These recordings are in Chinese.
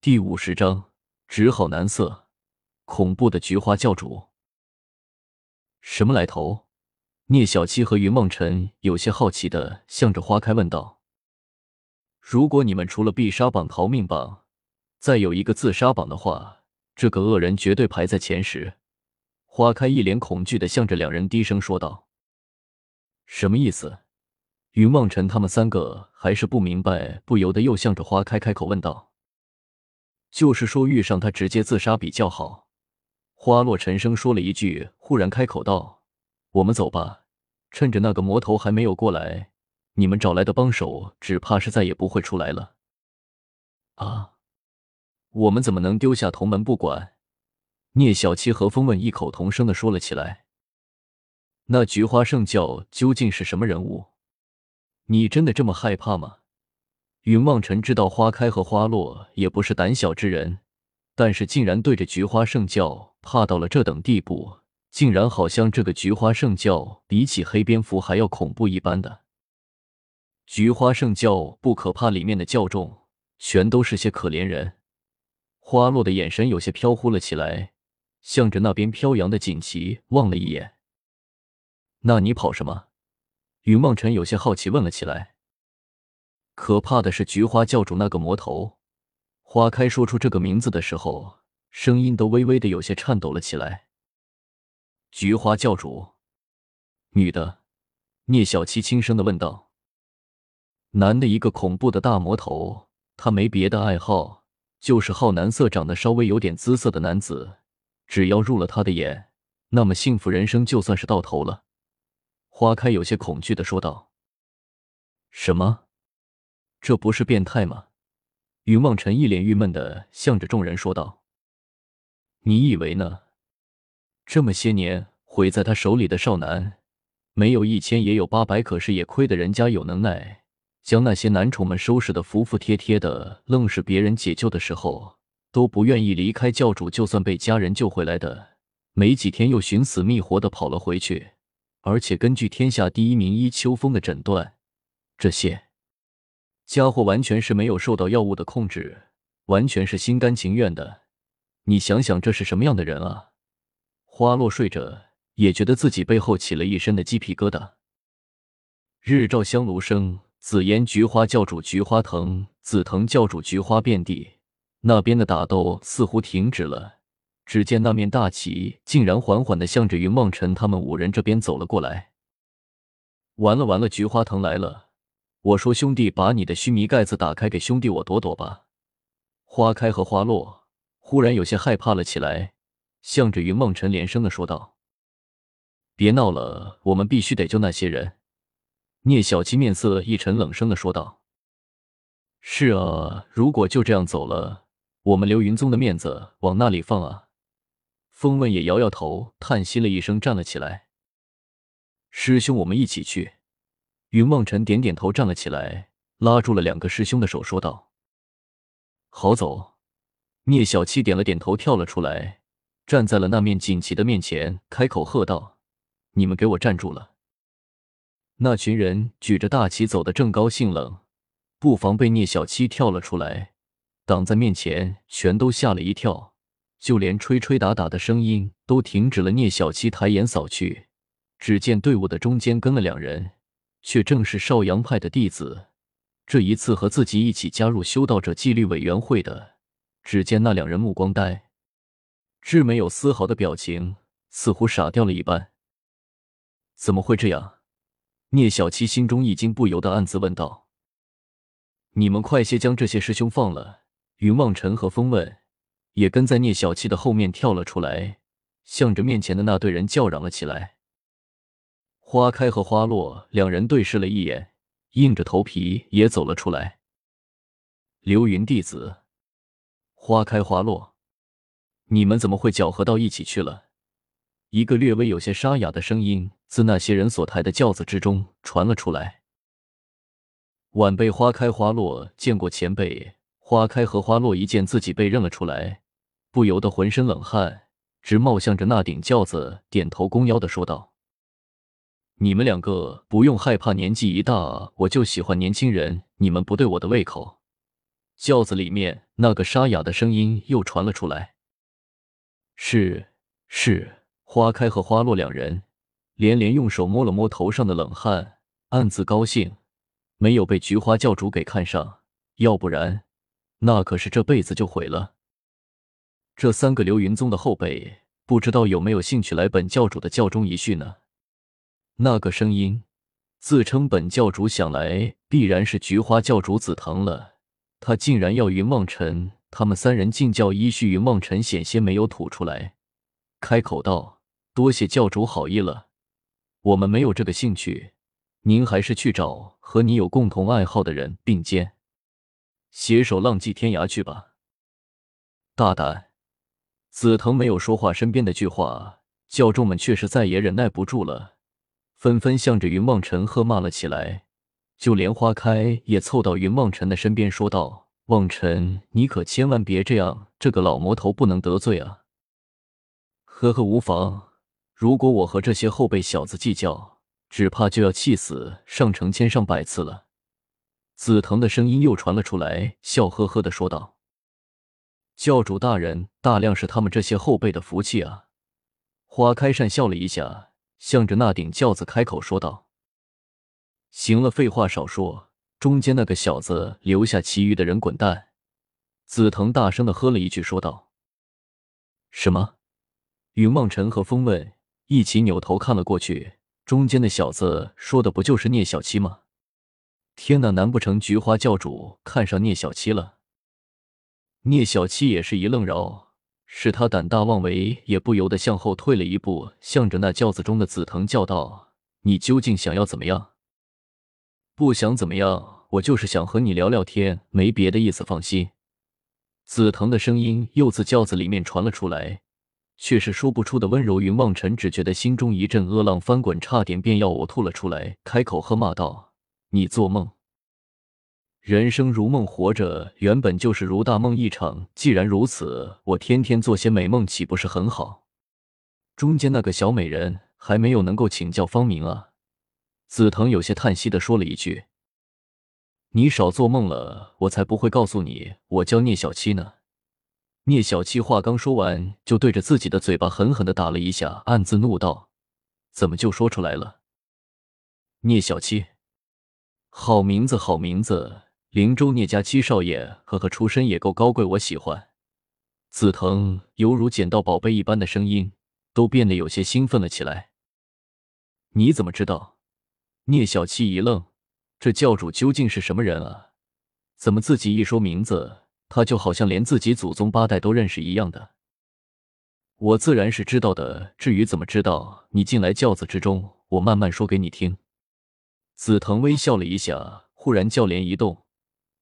第五十章，只好难色。恐怖的菊花教主，什么来头？聂小七和云梦辰有些好奇的向着花开问道：“如果你们除了必杀榜、逃命榜，再有一个自杀榜的话，这个恶人绝对排在前十。”花开一脸恐惧的向着两人低声说道：“什么意思？”云梦辰他们三个还是不明白，不由得又向着花开开口问道：“就是说遇上他直接自杀比较好。”花落沉声说了一句，忽然开口道：“我们走吧，趁着那个魔头还没有过来，你们找来的帮手只怕是再也不会出来了。”啊！我们怎么能丢下同门不管？聂小七和风问异口同声的说了起来。那菊花圣教究竟是什么人物？你真的这么害怕吗？云望尘知道花开和花落也不是胆小之人，但是竟然对着菊花圣教怕到了这等地步，竟然好像这个菊花圣教比起黑蝙蝠还要恐怖一般的。菊花圣教不可怕，里面的教众全都是些可怜人。花落的眼神有些飘忽了起来，向着那边飘扬的锦旗望了一眼。那你跑什么？云梦辰有些好奇问了起来：“可怕的是菊花教主那个魔头。”花开说出这个名字的时候，声音都微微的有些颤抖了起来。菊花教主，女的？聂小七轻声的问道。男的，一个恐怖的大魔头。他没别的爱好，就是好男色，长得稍微有点姿色的男子，只要入了他的眼，那么幸福人生就算是到头了。花开有些恐惧的说道：“什么？这不是变态吗？”云望尘一脸郁闷的向着众人说道：“你以为呢？这么些年毁在他手里的少男，没有一千也有八百，可是也亏得人家有能耐，将那些男宠们收拾的服服帖帖的，愣是别人解救的时候都不愿意离开教主，就算被家人救回来的，没几天又寻死觅活的跑了回去。”而且根据天下第一名医秋风的诊断，这些家伙完全是没有受到药物的控制，完全是心甘情愿的。你想想，这是什么样的人啊？花落睡着，也觉得自己背后起了一身的鸡皮疙瘩。日照香炉生，紫烟菊花教主菊花藤，紫藤教主菊花遍地。那边的打斗似乎停止了。只见那面大旗竟然缓缓的向着云梦辰他们五人这边走了过来。完了完了，菊花藤来了！我说兄弟，把你的须弥盖子打开，给兄弟我躲躲吧。花开和花落忽然有些害怕了起来，向着云梦辰连声的说道：“别闹了，我们必须得救那些人。”聂小七面色一沉，冷声的说道：“是啊，如果就这样走了，我们流云宗的面子往那里放啊？”风问也摇摇头，叹息了一声，站了起来。师兄，我们一起去。云梦尘点点头，站了起来，拉住了两个师兄的手，说道：“好走。”聂小七点了点头，跳了出来，站在了那面锦旗的面前，开口喝道：“你们给我站住了！”那群人举着大旗走得正高兴，冷不防被聂小七跳了出来，挡在面前，全都吓了一跳。就连吹吹打打的声音都停止了。聂小七抬眼扫去，只见队伍的中间跟了两人，却正是少阳派的弟子。这一次和自己一起加入修道者纪律委员会的，只见那两人目光呆滞，没有丝毫的表情，似乎傻掉了一般。怎么会这样？聂小七心中一惊，不由得暗自问道：“你们快些将这些师兄放了！”云望尘和风问。也跟在聂小七的后面跳了出来，向着面前的那队人叫嚷了起来。花开和花落两人对视了一眼，硬着头皮也走了出来。流云弟子，花开花落，你们怎么会搅和到一起去了？一个略微有些沙哑的声音自那些人所抬的轿子之中传了出来。晚辈花开花落见过前辈。花开和花落一见自己被认了出来。不由得浑身冷汗直冒，向着那顶轿子点头弓腰的说道：“你们两个不用害怕，年纪一大我就喜欢年轻人，你们不对我的胃口。”轿子里面那个沙哑的声音又传了出来：“是是。”花开和花落两人连连用手摸了摸头上的冷汗，暗自高兴，没有被菊花教主给看上，要不然那可是这辈子就毁了。这三个流云宗的后辈，不知道有没有兴趣来本教主的教中一叙呢？那个声音自称本教主，想来必然是菊花教主紫藤了。他竟然要云望尘他们三人进教依序，云望尘险些没有吐出来，开口道。多谢教主好意了，我们没有这个兴趣，您还是去找和你有共同爱好的人并肩，携手浪迹天涯去吧。大胆！紫藤没有说话，身边的巨化，教众们却是再也忍耐不住了，纷纷向着云梦尘喝骂了起来。就连花开也凑到云梦尘的身边说道：“望尘，你可千万别这样，这个老魔头不能得罪啊。”呵呵，无妨。如果我和这些后辈小子计较，只怕就要气死上成千上百次了。紫藤的声音又传了出来，笑呵呵的说道：“教主大人，大量是他们这些后辈的福气啊。”花开善笑了一下，向着那顶轿子开口说道：“行了，废话少说，中间那个小子留下，其余的人滚蛋。”紫藤大声的喝了一句，说道：“什么？”云梦辰和风问。一起扭头看了过去，中间的小子说的不就是聂小七吗？天哪，难不成菊花教主看上聂小七了？聂小七也是一愣，饶是他胆大妄为，也不由得向后退了一步，向着那轿子中的紫藤叫道：“你究竟想要怎么样？”不想怎么样，我就是想和你聊聊天，没别的意思，放心。紫藤的声音又自轿子里面传了出来。却是说不出的温柔。云望尘只觉得心中一阵恶浪翻滚，差点便要呕吐了出来，开口喝骂道：“你做梦！人生如梦，活着原本就是如大梦一场。既然如此，我天天做些美梦，岂不是很好？”中间那个小美人还没有能够请教方明啊！紫藤有些叹息的说了一句：“你少做梦了，我才不会告诉你我叫聂小七呢。”聂小七话刚说完，就对着自己的嘴巴狠狠的打了一下，暗自怒道：“怎么就说出来了？”聂小七，好名字，好名字！灵州聂家七少爷，呵呵，出身也够高贵，我喜欢。紫藤犹如捡到宝贝一般的声音，都变得有些兴奋了起来。你怎么知道？聂小七一愣，这教主究竟是什么人啊？怎么自己一说名字？他就好像连自己祖宗八代都认识一样的，我自然是知道的。至于怎么知道，你进来轿子之中，我慢慢说给你听。紫藤微笑了一下，忽然轿帘一动，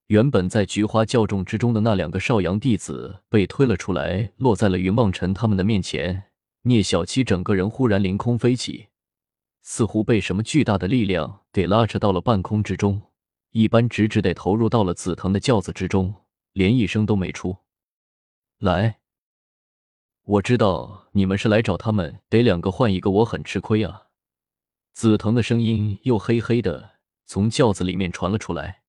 原本在菊花教众之中的那两个少阳弟子被推了出来，落在了云梦尘他们的面前。聂小七整个人忽然凌空飞起，似乎被什么巨大的力量给拉扯到了半空之中，一般直直地投入到了紫藤的轿子之中。连一声都没出来，我知道你们是来找他们，得两个换一个，我很吃亏啊。紫藤的声音又嘿嘿的从轿子里面传了出来。